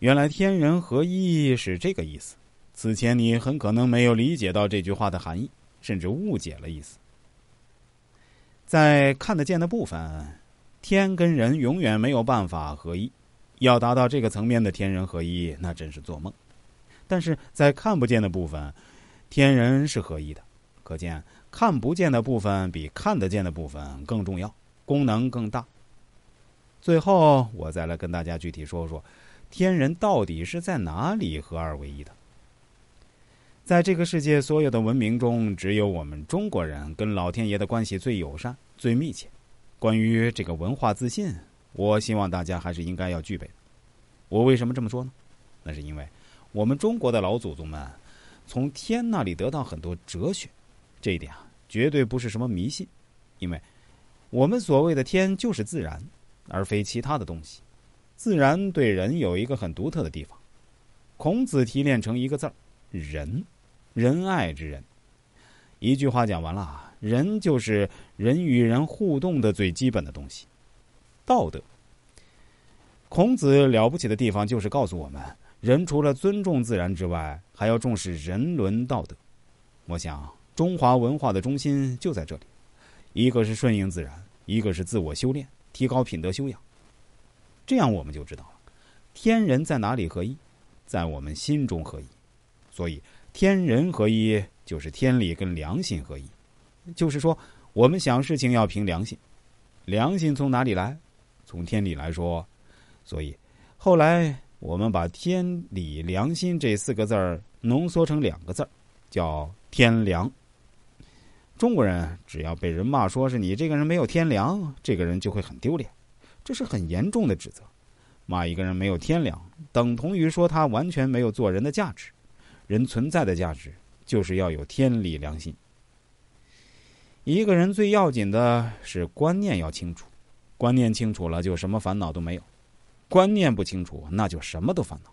原来天人合一是这个意思。此前你很可能没有理解到这句话的含义，甚至误解了意思。在看得见的部分，天跟人永远没有办法合一。要达到这个层面的天人合一，那真是做梦。但是在看不见的部分，天人是合一的。可见看不见的部分比看得见的部分更重要，功能更大。最后，我再来跟大家具体说说，天人到底是在哪里合二为一的。在这个世界所有的文明中，只有我们中国人跟老天爷的关系最友善、最密切。关于这个文化自信，我希望大家还是应该要具备。我为什么这么说呢？那是因为我们中国的老祖宗们从天那里得到很多哲学，这一点啊，绝对不是什么迷信。因为我们所谓的天就是自然，而非其他的东西。自然对人有一个很独特的地方，孔子提炼成一个字儿“仁”。仁爱之人，一句话讲完了，人就是人与人互动的最基本的东西。道德，孔子了不起的地方就是告诉我们，人除了尊重自然之外，还要重视人伦道德。我想，中华文化的中心就在这里，一个是顺应自然，一个是自我修炼，提高品德修养。这样我们就知道了，天人在哪里合一，在我们心中合一。所以。天人合一，就是天理跟良心合一，就是说，我们想事情要凭良心。良心从哪里来？从天理来说。所以，后来我们把天理良心这四个字儿浓缩成两个字儿，叫天良。中国人只要被人骂说是你这个人没有天良，这个人就会很丢脸，这是很严重的指责。骂一个人没有天良，等同于说他完全没有做人的价值。人存在的价值，就是要有天理良心。一个人最要紧的是观念要清楚，观念清楚了，就什么烦恼都没有；观念不清楚，那就什么都烦恼。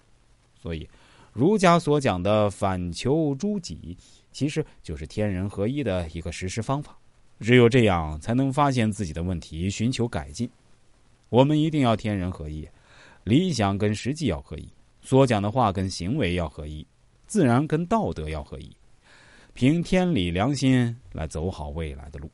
所以，儒家所讲的反求诸己，其实就是天人合一的一个实施方法。只有这样，才能发现自己的问题，寻求改进。我们一定要天人合一，理想跟实际要合一，所讲的话跟行为要合一。自然跟道德要合一，凭天理良心来走好未来的路。